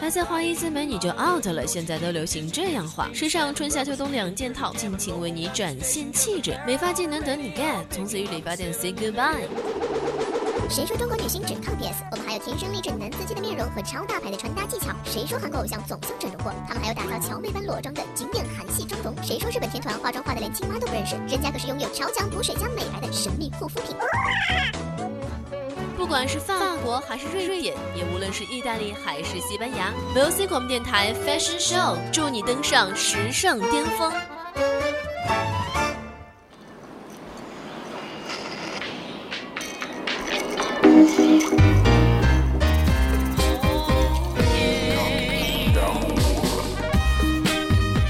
还在花一字眉你就 out 了，现在都流行这样画。时尚春夏秋冬两件套，尽情为你展现气质。美发技能等你 get，从此与理发店 say goodbye。谁说中国女星只靠 PS？我们还有天生丽质男司机的面容和超大牌的穿搭技巧。谁说韩国偶像总像整容过？他们还有打造乔妹般裸妆的经典韩系妆容。谁说日本天团化妆化的连亲妈都不认识？人家可是拥有超强补水加美白的神秘护肤品。不管是法国还是瑞典，也无论是意大利还是西班牙，VOC 广播电台 Fashion Show 祝你登上时尚巅峰。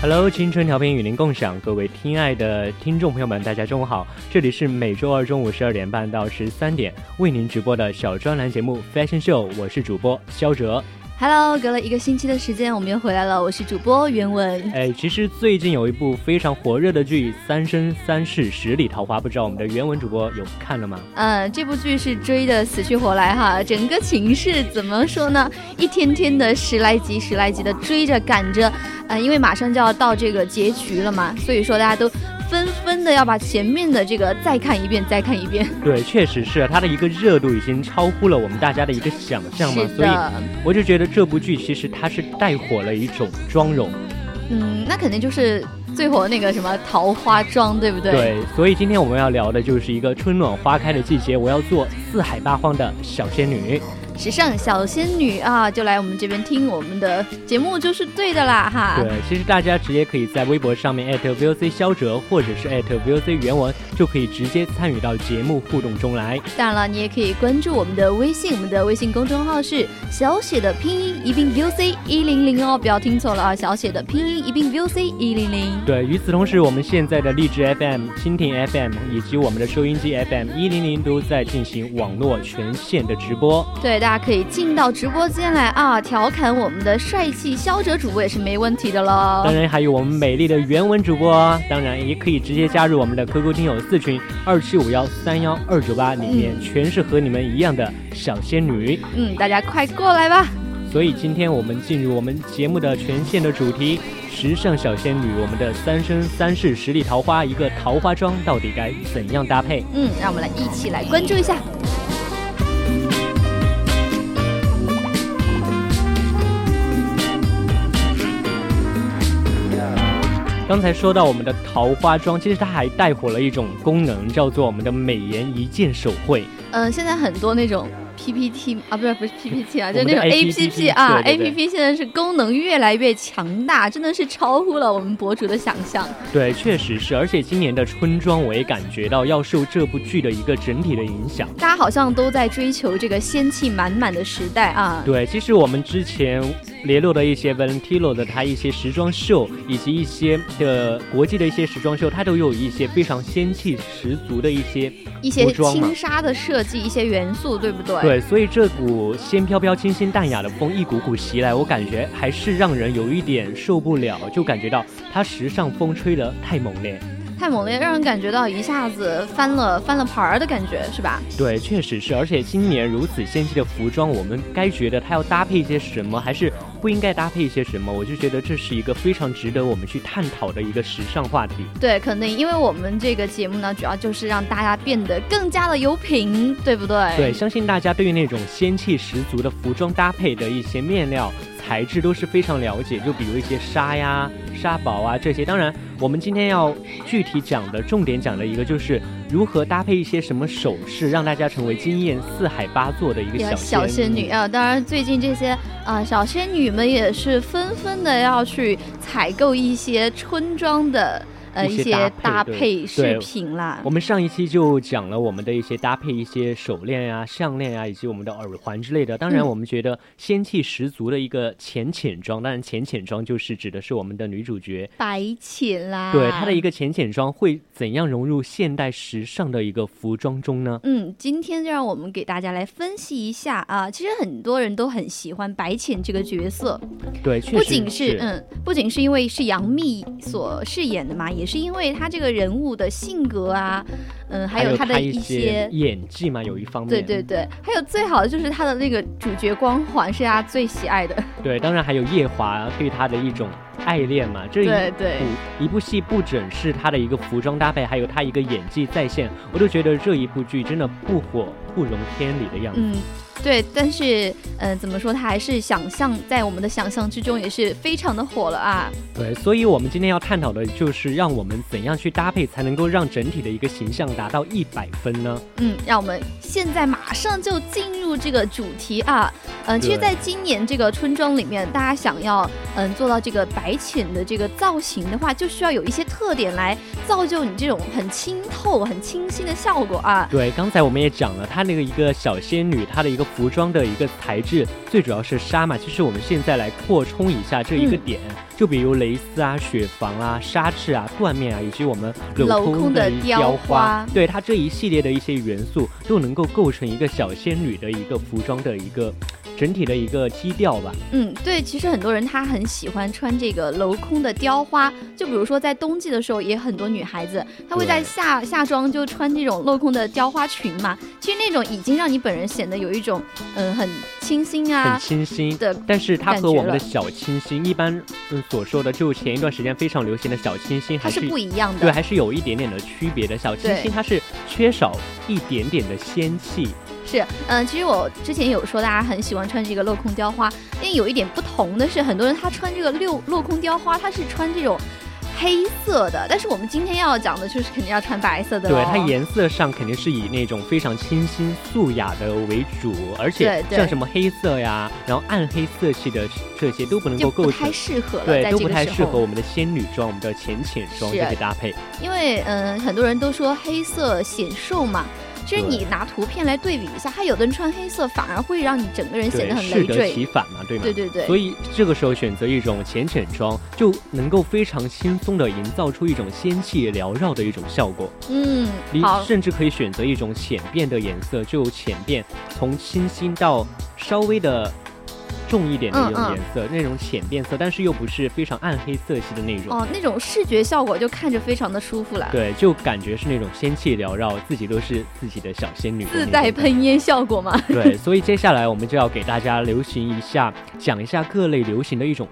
Hello，青春调频与您共享，各位亲爱的听众朋友们，大家中午好，这里是每周二中午十二点半到十三点为您直播的小专栏节目 Fashion Show，我是主播肖哲。Hello，隔了一个星期的时间，我们又回来了。我是主播袁文。哎，其实最近有一部非常火热的剧《三生三世十里桃花》，不知道我们的袁文主播有看了吗？嗯，这部剧是追的死去活来哈，整个情势怎么说呢？一天天的十来集、十来集的追着赶着，嗯，因为马上就要到这个结局了嘛，所以说大家都。纷纷的要把前面的这个再看一遍，再看一遍。对，确实是它的一个热度已经超乎了我们大家的一个想象嘛，所以我就觉得这部剧其实它是带火了一种妆容。嗯，那肯定就是最火那个什么桃花妆，对不对？对，所以今天我们要聊的就是一个春暖花开的季节，我要做四海八荒的小仙女。时尚小仙女啊，就来我们这边听我们的节目就是对的啦哈。对，其实大家直接可以在微博上面艾特 @VOC 肖哲，或者是艾特 @VOC 原文，就可以直接参与到节目互动中来。当然了，你也可以关注我们的微信，我们的微信公众号是小写的拼音一并 VOC 一零零哦，不要听错了啊，小写的拼音一并 VOC 一零零。对，与此同时，我们现在的荔枝 FM、蜻蜓 FM 以及我们的收音机 FM 一零零都在进行网络全线的直播。对，大家可以进到直播间来啊，调侃我们的帅气肖哲主播也是没问题的喽。当然还有我们美丽的原文主播，当然也可以直接加入我们的 QQ 听友四群二七五幺三幺二九八，里面全是和你们一样的小仙女。嗯，大家快过来吧。所以今天我们进入我们节目的全线的主题：时尚小仙女，我们的三生三世十里桃花，一个桃花妆到底该怎样搭配？嗯，让我们来一起来关注一下。刚才说到我们的桃花妆，其实它还带火了一种功能，叫做我们的美颜一键手绘。嗯，现在很多那种。PPT 啊，不是不是 PPT 啊，就那种 APP 啊，APP 现在是功能越来越强大，真的是超乎了我们博主的想象。对，确实是，而且今年的春装我也感觉到要受这部剧的一个整体的影响。大家好像都在追求这个仙气满满的时代啊。对，其实我们之前联络的一些 Valentino 的他一些时装秀，以及一些的国际的一些时装秀，它都有一些非常仙气十足的一些一些轻纱的设计，一些元素，对不对？对，所以这股仙飘飘、清新淡雅的风一股股袭来，我感觉还是让人有一点受不了，就感觉到它时尚风吹得太猛烈。太猛烈，让人感觉到一下子翻了翻了牌儿的感觉，是吧？对，确实是。而且今年如此仙气的服装，我们该觉得它要搭配一些什么，还是不应该搭配一些什么？我就觉得这是一个非常值得我们去探讨的一个时尚话题。对，肯定，因为我们这个节目呢，主要就是让大家变得更加的有品，对不对？对，相信大家对于那种仙气十足的服装搭配的一些面料。材质都是非常了解，就比如一些纱呀、纱宝啊这些。当然，我们今天要具体讲的重点讲的一个就是如何搭配一些什么首饰，让大家成为惊艳四海八座的一个小仙女啊！当然，最近这些啊小仙女们也是纷纷的要去采购一些春装的。呃，一些搭配饰品啦。我们上一期就讲了我们的一些搭配，一些手链呀、项链呀，以及我们的耳环之类的。当然，我们觉得仙气十足的一个浅浅妆，当然浅浅妆就是指的是我们的女主角白浅啦。对，她的一个浅浅妆会怎样融入现代时尚的一个服装中呢？嗯，今天就让我们给大家来分析一下啊。其实很多人都很喜欢白浅这个角色。对，不仅是嗯，不仅是因为是杨幂所饰演的嘛，也。是因为他这个人物的性格啊，嗯，还有他的他一些演技嘛，有一方面。对对对，还有最好的就是他的那个主角光环是他最喜爱的。对，当然还有夜华对他的一种爱恋嘛。这一部一部戏不只是他的一个服装搭配，还有他一个演技在线，我都觉得这一部剧真的不火不容天理的样子。嗯。对，但是，嗯，怎么说，它还是想象在我们的想象之中，也是非常的火了啊。对，所以我们今天要探讨的就是让我们怎样去搭配，才能够让整体的一个形象达到一百分呢？嗯，让我们现在马上就进入这个主题啊。嗯，其实，在今年这个春装里面，大家想要嗯做到这个白浅的这个造型的话，就需要有一些特点来造就你这种很清透、很清新的效果啊。对，刚才我们也讲了，它那个一个小仙女，她的一个。服装的一个材质最主要是纱嘛，其实我们现在来扩充一下这一个点，就比如蕾丝啊、雪纺啊、纱质啊、缎面啊，以及我们镂空的雕花，对它这一系列的一些元素，都能够构成一个小仙女的一个服装的一个。整体的一个基调吧。嗯，对，其实很多人他很喜欢穿这个镂空的雕花，就比如说在冬季的时候，也很多女孩子她会在夏夏装就穿这种镂空的雕花裙嘛。其实那种已经让你本人显得有一种嗯很清新啊，很清新的。但是它和我们的小清新一般嗯所说的就前一段时间非常流行的小清新还是不一样的。对，还是有一点点的区别的。小清新它是缺少一点点的仙气。是，嗯，其实我之前有说大家很喜欢穿这个镂空雕花，因为有一点不同的是，很多人他穿这个六镂空雕花，他是穿这种黑色的，但是我们今天要讲的就是肯定要穿白色的。对，它颜色上肯定是以那种非常清新素雅的为主，而且像什么黑色呀，然后暗黑色系的这些都不能够构成，太适合了，对，都不太适合我们的仙女装、我们的浅浅装这些搭配。因为嗯，很多人都说黑色显瘦嘛。其实你拿图片来对比一下，他有的人穿黑色反而会让你整个人显得很累赘，适得其反嘛，对吗？对对对。所以这个时候选择一种浅浅妆，就能够非常轻松的营造出一种仙气缭绕的一种效果。嗯，你甚至可以选择一种浅变的颜色，就浅变，从清新到稍微的。重一点的一种颜色，那种浅变色，但是又不是非常暗黑色系的那种。哦，那种视觉效果就看着非常的舒服了。对，就感觉是那种仙气缭绕，自己都是自己的小仙女。自带喷烟效果嘛？对，所以接下来我们就要给大家流行一下，讲一下各类流行的一种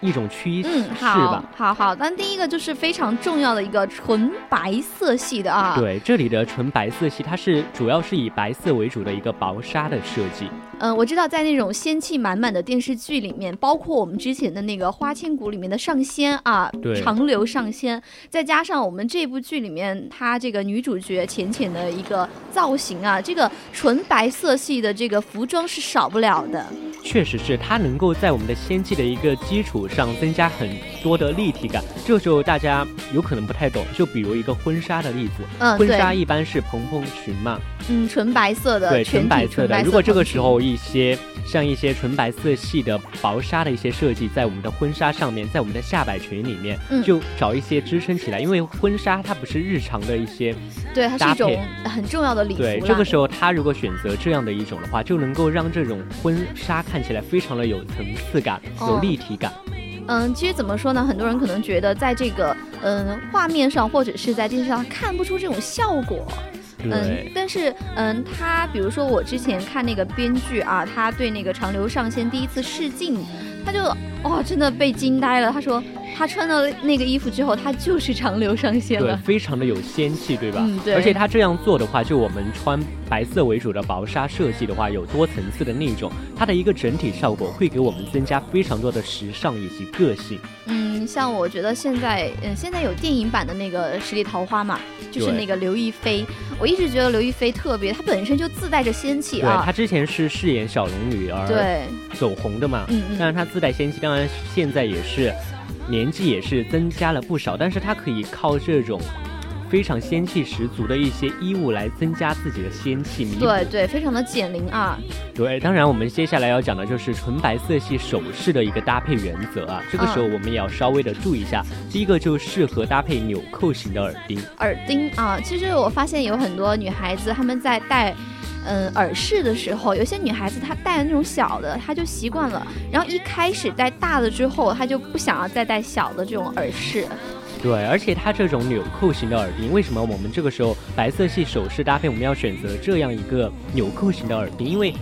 一种趋势吧。好好，那第一个就是非常重要的一个纯白色系的啊。对，这里的纯白色系，它是主要是以白色为主的一个薄纱的设计。嗯，我知道在那种仙气满满的电视剧里面，包括我们之前的那个《花千骨》里面的上仙啊，长留上仙，再加上我们这部剧里面她这个女主角浅浅的一个造型啊，这个纯白色系的这个服装是少不了的。确实是，它能够在我们的仙气的一个基础上增加很多的立体感。这个时候大家有可能不太懂，就比如一个婚纱的例子，嗯，婚纱一般是蓬蓬裙嘛，嗯，纯白色的，对，纯白色的。如果这个时候一一些像一些纯白色系的薄纱的一些设计，在我们的婚纱上面，在我们的下摆裙里面，就找一些支撑起来。因为婚纱它不是日常的一些对，它是一种很重要的礼服。对，这个时候他如果选择这样的一种的话，就能够让这种婚纱看起来非常的有层次感，有立体感。嗯，其实怎么说呢？很多人可能觉得在这个嗯画面上或者是在电视上看不出这种效果。嗯，但是嗯，他比如说我之前看那个编剧啊，他对那个长留上仙第一次试镜，他就哇，真的被惊呆了。他说他穿了那个衣服之后，他就是长流上仙了，对，非常的有仙气，对吧？嗯，对。而且他这样做的话，就我们穿白色为主的薄纱设计的话，有多层次的那种，它的一个整体效果会给我们增加非常多的时尚以及个性。嗯，像我觉得现在，嗯，现在有电影版的那个十里桃花嘛，就是那个刘亦菲。我一直觉得刘亦菲特别，她本身就自带着仙气啊。对，她之前是饰演小龙女而对走红的嘛。嗯嗯。但是她自带仙气，当然现在也是年纪也是增加了不少，但是她可以靠这种。非常仙气十足的一些衣物来增加自己的仙气，对对，非常的减龄啊。对，当然我们接下来要讲的就是纯白色系首饰的一个搭配原则啊。这个时候我们也要稍微的注意一下，第一个就适合搭配纽扣型的耳钉。耳钉啊，其实我发现有很多女孩子她们在戴嗯耳饰的时候，有些女孩子她戴那种小的，她就习惯了，然后一开始戴大的之后，她就不想要再戴小的这种耳饰。对，而且它这种纽扣型的耳钉，为什么我们这个时候白色系首饰搭配，我们要选择这样一个纽扣型的耳钉？因为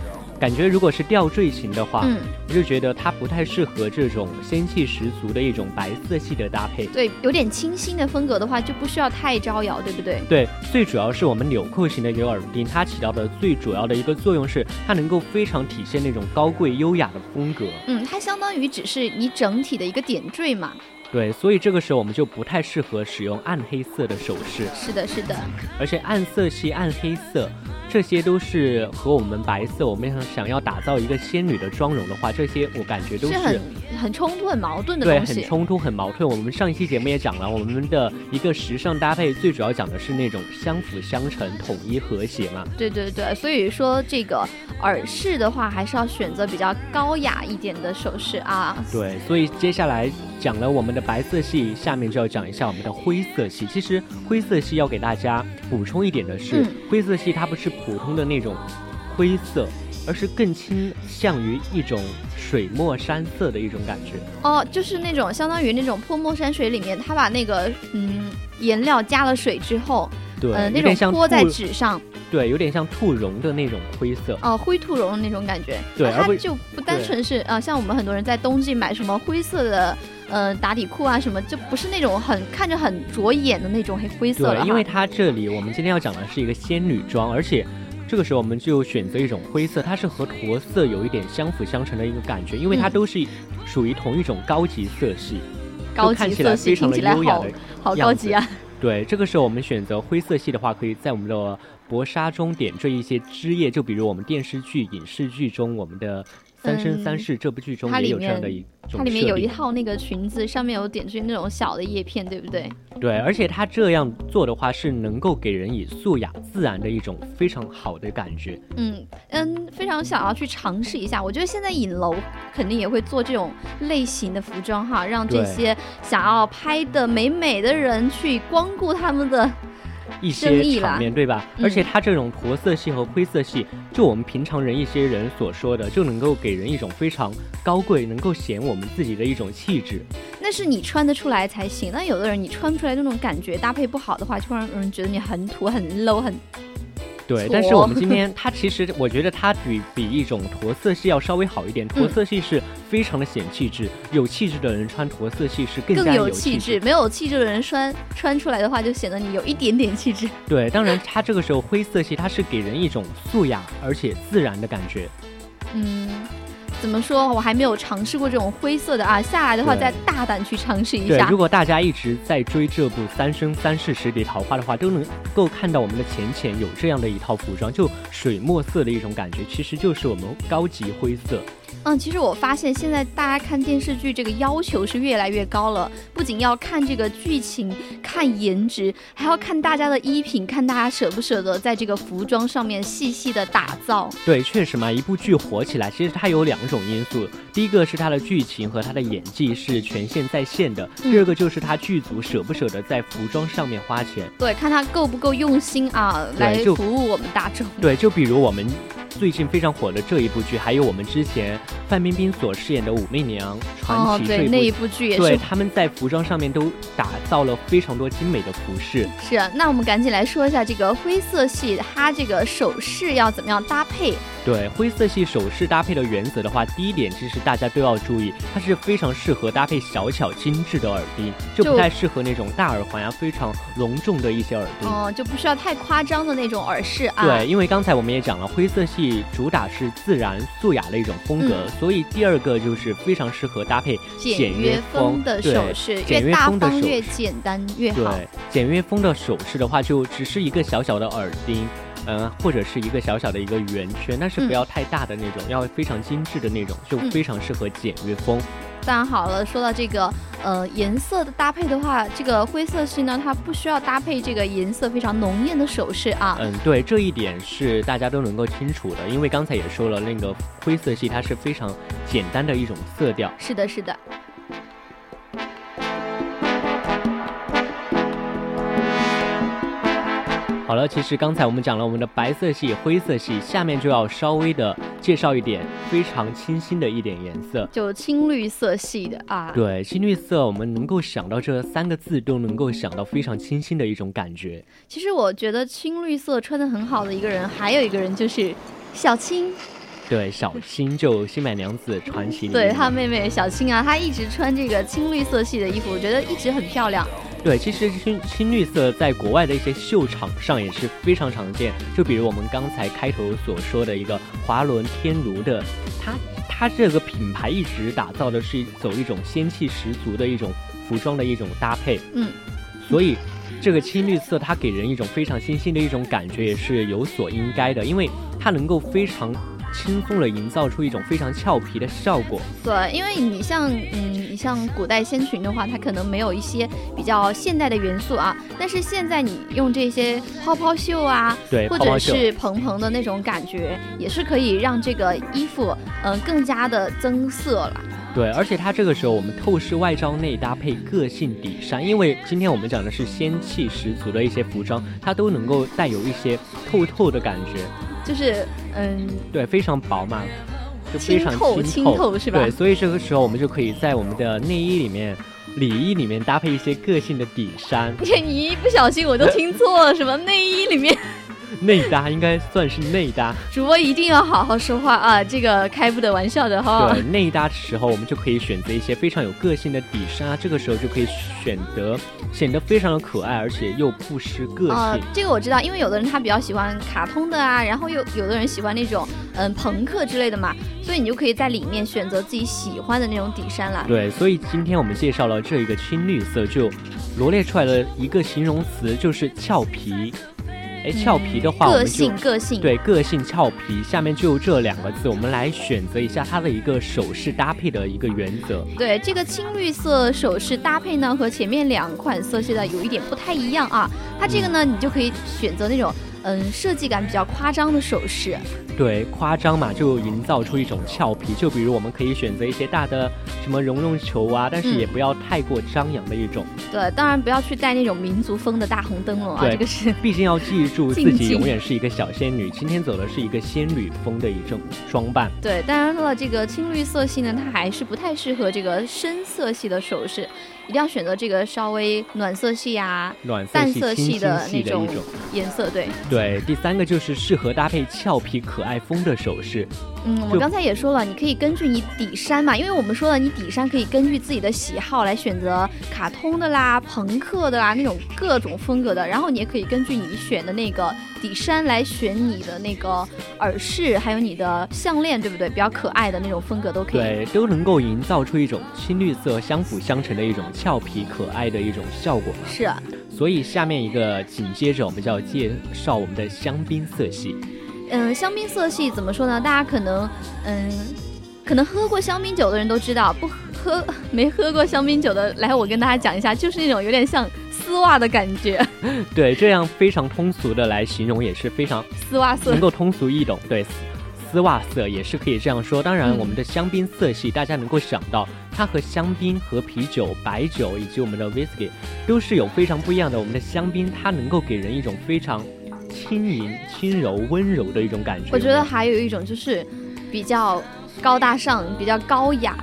感觉如果是吊坠型的话，嗯，我就觉得它不太适合这种仙气十足的一种白色系的搭配。对，有点清新的风格的话，就不需要太招摇，对不对？对，最主要是我们纽扣型的一个耳钉，它起到的最主要的一个作用是，它能够非常体现那种高贵优雅的风格。嗯，它相当于只是你整体的一个点缀嘛。对，所以这个时候我们就不太适合使用暗黑色的首饰。是的，是的。而且暗色系、暗黑色。这些都是和我们白色，我们想想要打造一个仙女的妆容的话，这些我感觉都是很很冲突、很矛盾的东西。对，很冲突、很矛盾。我们上一期节目也讲了，我们的一个时尚搭配最主要讲的是那种相辅相成、统一和谐嘛。对对对，所以说这个耳饰的话，还是要选择比较高雅一点的首饰啊。对，所以接下来讲了我们的白色系，下面就要讲一下我们的灰色系。其实灰色系要给大家补充一点的是，灰色系它不是。普通的那种灰色，而是更倾向于一种水墨山色的一种感觉。哦，就是那种相当于那种泼墨山水里面，它把那个嗯颜料加了水之后，对，那种泼在纸上，对，有点像兔绒的那种灰色。哦，灰兔绒的那种感觉。对，它就不单纯是啊，像我们很多人在冬季买什么灰色的呃打底裤啊什么，就不是那种很看着很着眼的那种黑灰色了。对，因为它这里我们今天要讲的是一个仙女装，而且。这个时候我们就选择一种灰色，它是和驼色有一点相辅相成的一个感觉，因为它都是属于同一种高级色系，高级色系听起来好好高级啊。对，这个时候我们选择灰色系的话，可以在我们的薄纱中点缀一些枝叶，就比如我们电视剧、影视剧中我们的。《三生三世》这部剧中也有这样的一种它里面有一套那个裙子，上面有点缀那种小的叶片，对不对？对，而且它这样做的话，是能够给人以素雅自然的一种非常好的感觉。嗯嗯，非常想要去尝试一下。我觉得现在影楼肯定也会做这种类型的服装哈，让这些想要拍的美美的人去光顾他们的。一些场面对吧？而且它这种驼色系和灰色系，就我们平常人一些人所说的，就能够给人一种非常高贵，能够显我们自己的一种气质。那是你穿得出来才行。那有的人你穿不出来那种感觉，搭配不好的话，就会让人觉得你很土、很 low、很。对，但是我们今天它其实，我觉得它比比一种驼色系要稍微好一点。驼色系是非常的显气质，有气质的人穿驼色系是更加有气质。没有气质的人穿穿出来的话，就显得你有一点点气质。对，当然它这个时候灰色系，它是给人一种素雅而且自然的感觉。嗯。怎么说？我还没有尝试过这种灰色的啊，下来的话再大胆去尝试一下。对，如果大家一直在追这部《三生三世十里桃花》的话，都能够看到我们的浅浅有这样的一套服装，就水墨色的一种感觉，其实就是我们高级灰色。嗯，其实我发现现在大家看电视剧这个要求是越来越高了，不仅要看这个剧情、看颜值，还要看大家的衣品，看大家舍不舍得在这个服装上面细细的打造。对，确实嘛，一部剧火起来，其实它有两种因素，第一个是它的剧情和它的演技是全线在线的，第二个就是它剧组舍不舍得在服装上面花钱。对，看他够不够用心啊，来服务我们大众。对，就比如我们。最近非常火的这一部剧，还有我们之前范冰冰所饰演的武媚娘传奇那一部剧，也是对他们在服装上面都打造了非常多精美的服饰。是啊，那我们赶紧来说一下这个灰色系，它这个首饰要怎么样搭配？对灰色系首饰搭配的原则的话，第一点其实大家都要注意，它是非常适合搭配小巧精致的耳钉，就不太适合那种大耳环呀，非常隆重的一些耳钉。哦，就不需要太夸张的那种耳饰啊。对，因为刚才我们也讲了，灰色系主打是自然素雅的一种风格，所以第二个就是非常适合搭配简约风的首饰，越大方越简单越好。对，简约风的首饰的话，就只是一个小小的耳钉。嗯，或者是一个小小的一个圆圈，但是不要太大的那种，要非常精致的那种，就非常适合简约风。当然好了，说到这个呃颜色的搭配的话，这个灰色系呢，它不需要搭配这个颜色非常浓艳的首饰啊。嗯，对，这一点是大家都能够清楚的，因为刚才也说了，那个灰色系它是非常简单的一种色调。是的，是的。好好了，其实刚才我们讲了我们的白色系、灰色系，下面就要稍微的介绍一点非常清新的一点颜色，就青绿色系的啊。对，青绿色，我们能够想到这三个字，都能够想到非常清新的一种感觉。其实我觉得青绿色穿的很好的一个人，还有一个人就是小青。对，小青就《新白娘子传奇》，对她妹妹小青啊，她一直穿这个青绿色系的衣服，我觉得一直很漂亮。对，其实青青绿色在国外的一些秀场上也是非常常见，就比如我们刚才开头所说的一个华伦天奴的，它它这个品牌一直打造的是走一种仙气十足的一种服装的一种搭配。嗯，所以这个青绿色它给人一种非常清新的一种感觉，也是有所应该的，因为它能够非常。轻松的营造出一种非常俏皮的效果。对，因为你像，嗯，你像古代仙裙的话，它可能没有一些比较现代的元素啊。但是现在你用这些泡泡袖啊，对，或者是蓬蓬的那种感觉，也是可以让这个衣服，嗯，更加的增色了。对，而且它这个时候我们透视外罩内搭配个性底衫，因为今天我们讲的是仙气十足的一些服装，它都能够带有一些透透的感觉。就是嗯，对，非常薄嘛，就非常清透，是吧？对，所以这个时候我们就可以在我们的内衣里面、里衣里面搭配一些个性的底衫。你一不小心我都听错了，什么内衣里面？内搭应该算是内搭，主播一定要好好说话啊！这个开不得玩笑的哈。对，内搭的时候我们就可以选择一些非常有个性的底衫啊，这个时候就可以选择显得非常的可爱，而且又不失个性。这个我知道，因为有的人他比较喜欢卡通的啊，然后又有的人喜欢那种嗯朋克之类的嘛，所以你就可以在里面选择自己喜欢的那种底衫了。对，所以今天我们介绍了这一个青绿色，就罗列出来的一个形容词就是俏皮。哎，俏皮的话，个性个性对个性俏皮，下面就这两个字，我们来选择一下它的一个首饰搭配的一个原则。对，这个青绿色首饰搭配呢，和前面两款色系的有一点不太一样啊。它这个呢，你就可以选择那种。嗯，设计感比较夸张的首饰，对，夸张嘛，就营造出一种俏皮。就比如我们可以选择一些大的什么绒绒球啊，但是也不要太过张扬的一种。对，当然不要去戴那种民族风的大红灯笼啊，这个是。毕竟要记住自己永远是一个小仙女，今天走的是一个仙女风的一种装扮。对，当然了，这个青绿色系呢，它还是不太适合这个深色系的首饰。一定要选择这个稍微暖色系啊，淡色系的那种颜色，对。对，第三个就是适合搭配俏皮可爱风的首饰。嗯，我刚才也说了，你可以根据你底衫嘛，因为我们说了，你底衫可以根据自己的喜好来选择卡通的啦、朋克的啦那种各种风格的，然后你也可以根据你选的那个底衫来选你的那个耳饰，还有你的项链，对不对？比较可爱的那种风格都可以。对，都能够营造出一种青绿色相辅相成的一种俏皮可爱的一种效果嘛。是。所以下面一个紧接着我们就要介绍我们的香槟色系。嗯，香槟色系怎么说呢？大家可能，嗯，可能喝过香槟酒的人都知道，不喝没喝过香槟酒的，来我跟大家讲一下，就是那种有点像丝袜的感觉。对，这样非常通俗的来形容也是非常丝袜色，能够通俗易懂。对，丝袜色也是可以这样说。当然，我们的香槟色系，大家能够想到，它和香槟、和啤酒、白酒以及我们的 whisky 都是有非常不一样的。我们的香槟，它能够给人一种非常。轻盈、轻柔、温柔的一种感觉。我觉得还有一种就是比较高大上、比较高雅、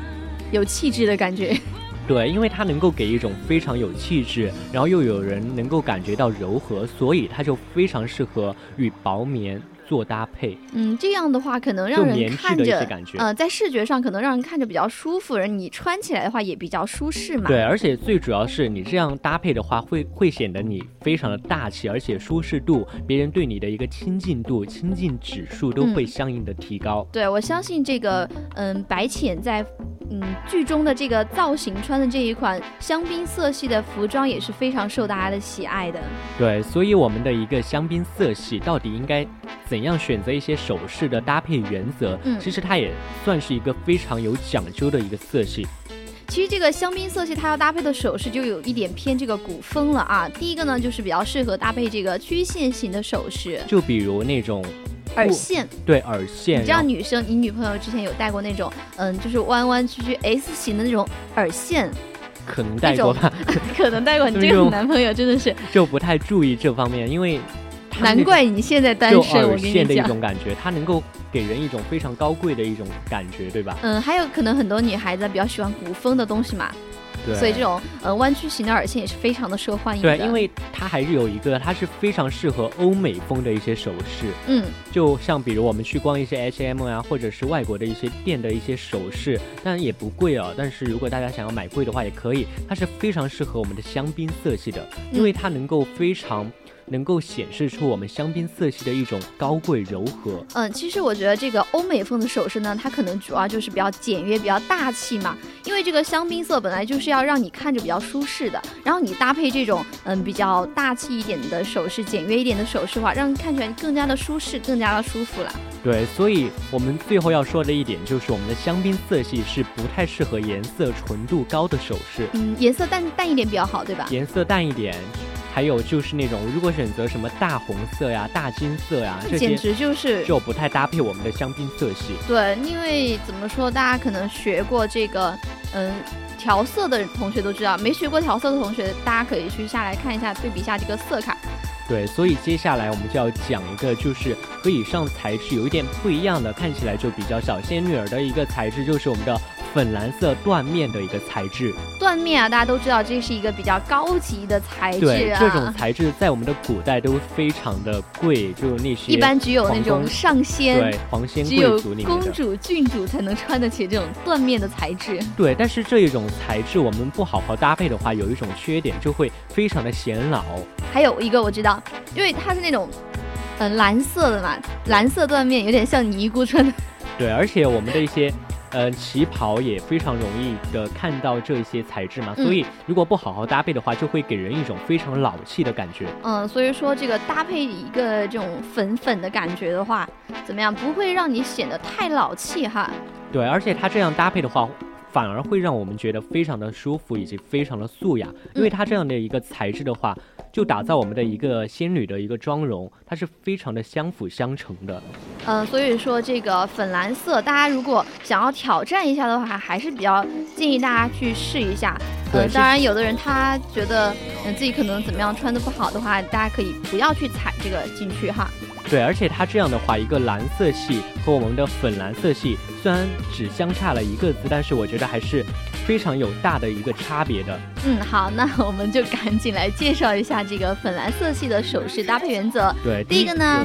有气质的感觉。对，因为它能够给一种非常有气质，然后又有人能够感觉到柔和，所以它就非常适合与薄棉。做搭配，嗯，这样的话可能让人看着，呃，在视觉上可能让人看着比较舒服，人你穿起来的话也比较舒适嘛。对，而且最主要是你这样搭配的话，会会显得你非常的大气，而且舒适度，别人对你的一个亲近度、亲近指数都会相应的提高。对，我相信这个，嗯，白浅在。嗯，剧中的这个造型穿的这一款香槟色系的服装也是非常受大家的喜爱的。对，所以我们的一个香槟色系到底应该怎样选择一些首饰的搭配原则？嗯，其实它也算是一个非常有讲究的一个色系。其实这个香槟色系它要搭配的首饰就有一点偏这个古风了啊。第一个呢，就是比较适合搭配这个曲线型的首饰，就比如那种。耳线对耳线，你知道女生，你女朋友之前有戴过那种，嗯，就是弯弯曲曲 S 型的那种耳线，可能戴过吧，可能戴过。你这个男朋友真的是就不太注意这方面，因为。难怪你现在单身，我耳线的一跟你讲。种感觉，它能够给人一种非常高贵的一种感觉，对吧？嗯，还有可能很多女孩子比较喜欢古风的东西嘛，对。所以这种呃弯曲型的耳线也是非常的受欢迎的。对，因为它还是有一个，它是非常适合欧美风的一些首饰，嗯就像比如我们去逛一些 H&M 啊，或者是外国的一些店的一些首饰，当然也不贵啊。但是如果大家想要买贵的话，也可以，它是非常适合我们的香槟色系的，因为它能够非常能够显示出我们香槟色系的一种高贵柔和。嗯，其实我觉得这个欧美风的首饰呢，它可能主要就是比较简约、比较大气嘛。因为这个香槟色本来就是要让你看着比较舒适的，然后你搭配这种嗯比较大气一点的首饰、简约一点的首饰的话，让人看起来更加的舒适、更加的舒服了。对，所以我们最后要说的一点就是，我们的香槟色系是不太适合颜色纯度高的首饰，嗯，颜色淡淡一点比较好，对吧？颜色淡一点。还有就是那种，如果选择什么大红色呀、大金色呀，这简直就是就不太搭配我们的香槟色系。对，因为怎么说，大家可能学过这个，嗯，调色的同学都知道，没学过调色的同学，大家可以去下来看一下，对比一下这个色卡。对，所以接下来我们就要讲一个，就是和以上材质有一点不一样的，看起来就比较小仙女儿的一个材质，就是我们的粉蓝色缎面的一个材质。缎面啊，大家都知道这是一个比较高级的材质对，啊。这种材质在我们的古代都非常的贵，就是那些一般只有那种上仙对，皇仙贵只有族里面的。公主、郡主才能穿得起这种缎面的材质。对，但是这一种材质我们不好好搭配的话，有一种缺点，就会非常的显老。还有一个我知道，因为它是那种，呃，蓝色的嘛，蓝色缎面有点像尼姑穿的。对，而且我们的一些。呃，旗袍也非常容易的看到这些材质嘛，嗯所以如果不好好搭配的话，就会给人一种非常老气的感觉。嗯，所以说这个搭配一个这种粉粉的感觉的话，怎么样不会让你显得太老气哈？对，而且它这样搭配的话，反而会让我们觉得非常的舒服以及非常的素雅，因为它这样的一个材质的话，就打造我们的一个仙女的一个妆容，它是非常的相辅相成的。嗯，所以说这个粉蓝色，大家如果想要挑战一下的话，还是比较建议大家去试一下。呃，当然有的人他觉得嗯自己可能怎么样穿的不好的话，大家可以不要去踩这个进去哈。对，而且它这样的话，一个蓝色系和我们的粉蓝色系虽然只相差了一个字，但是我觉得还是非常有大的一个差别的。嗯，好，那 我们就赶紧来介绍一下这个粉蓝色系的首饰搭配原则。对，第一个呢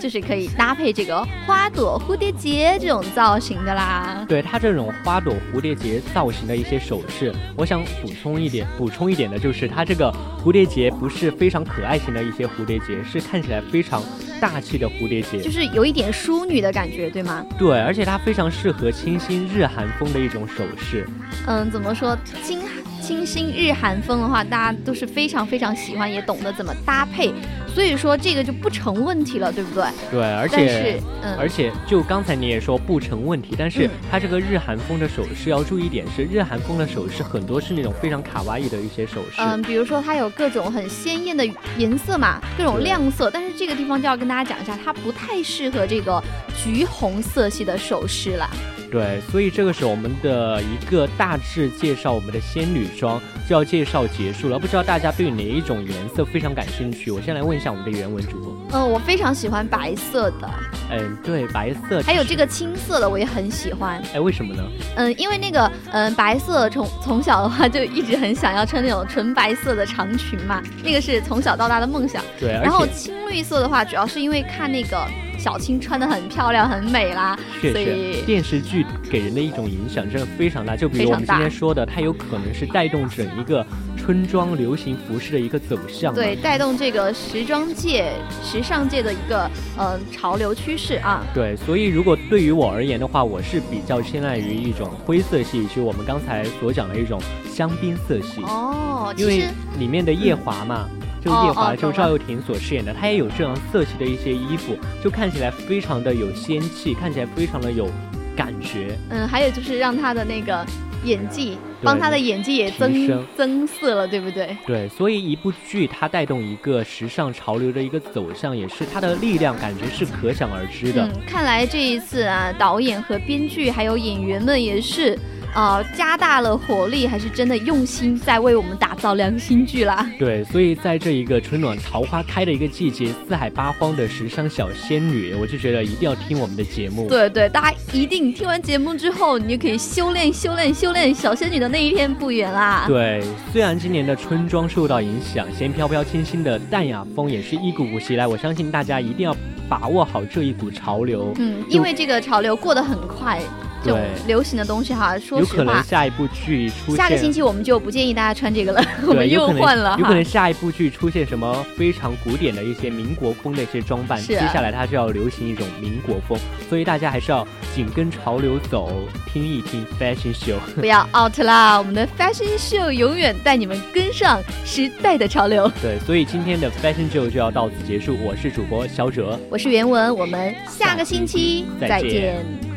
就是可以搭配这个花朵、蝴蝶结这种造型的啦。对它这种花朵、蝴蝶结造型的一些首饰，我想补充一点，补充一点的就是它这个蝴蝶结不是非常可爱型的一些蝴蝶结，是看起来非常大气的蝴蝶结。就是有一点淑女的感觉，对吗？对，而且它非常适合清新日韩风的一种首饰。嗯，怎么说清清新日韩风的话，大家都是非常非常喜欢，也懂得怎么搭配，所以说这个就不成问题了，对不对？对，而且，嗯，而且就刚才你也说不成问题，但是嗯它这个日韩风的首饰要注意一点是，日韩风的首饰很多是那种非常卡哇伊的一些首饰。嗯，比如说它有各种很鲜艳的颜色嘛，各种亮色，但是这个地方就要跟大家讲一下，它不太适合这个橘红色系的首饰了。对，所以这个是我们的一个大致介绍我们的仙女装就要介绍结束了。不知道大家对哪一种颜色非常感兴趣？我先来问一下我们的原文主播。嗯，我非常喜欢白色的，嗯，对，白色。还有这个青色的我也很喜欢。哎，为什么呢？嗯，因为那个嗯白色从从小的话就一直很想要穿那种纯白色的长裙嘛，那个是从小到大的梦想。对，然后青绿色的话，主要是因为看那个小青穿的很漂亮很美啦，确所以实电视剧给人的一种影响真的非常大。就比如我们今天说的，它有可能是带动整一个春装流行服饰的一个走向。对，带动这个时装界、时尚界的一个呃潮流趋势啊。对，所以如果对于我而言的话，我是比较青睐于一种灰色系，就我们刚才所讲的一种香槟色系。哦，因为里面的夜华嘛，就哦夜华就赵又廷所饰演的，她也有这样色系的一些衣服，就看起来非常的有仙气，看起来非常的有感觉。嗯，还有就是让他的那个演技，帮他的演技也增增色了，对不对？对，所以一部剧它带动一个时尚潮流的一个走向，也是它的力量感觉是可想而知的。嗯，看来这一次啊，导演和编剧还有演员们也是呃加大了火力，还是真的用心在为我们打造良心剧啦。对，所以在这一个春暖桃花开的一个季节，四海八荒的时尚小仙女，我就觉得一定要听我们的节目。对对，大家一定听完节目之后，你就可以修炼修炼修炼，小仙女的那一天不远啦。对，虽然今年的春装受到影响，先飘飘清新的淡雅风也是一股股袭来，我相信大家一定要把握好这一股潮流。嗯，因为这个潮流过得很快。这种流行的东西哈，说实话，有可能下一部剧出现，下个星期我们就不建议大家穿这个了，我们又换了有可能下一部剧出现什么非常古典的一些民国风的一些装扮，接下来它就要流行一种民国风，所以大家还是要紧跟潮流走，听一听 fashion show，不要 out 啦，我们的 fashion show 永远带你们跟上时代的潮流。对，所以今天的 fashion show 就要到此结束。我是主播肖哲，我是袁文，我们下个星期再见。